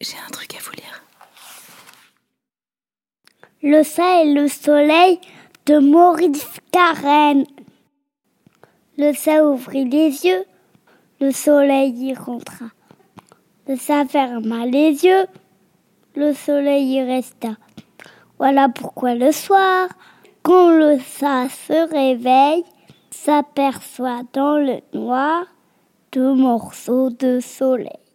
J'ai un truc à vous lire. Le ça et le soleil de Maurice Carène. Le ça ouvrit les yeux, le soleil y rentra. Le ça ferma les yeux, le soleil y resta. Voilà pourquoi le soir, quand le ça se réveille, s'aperçoit dans le noir deux morceaux de soleil.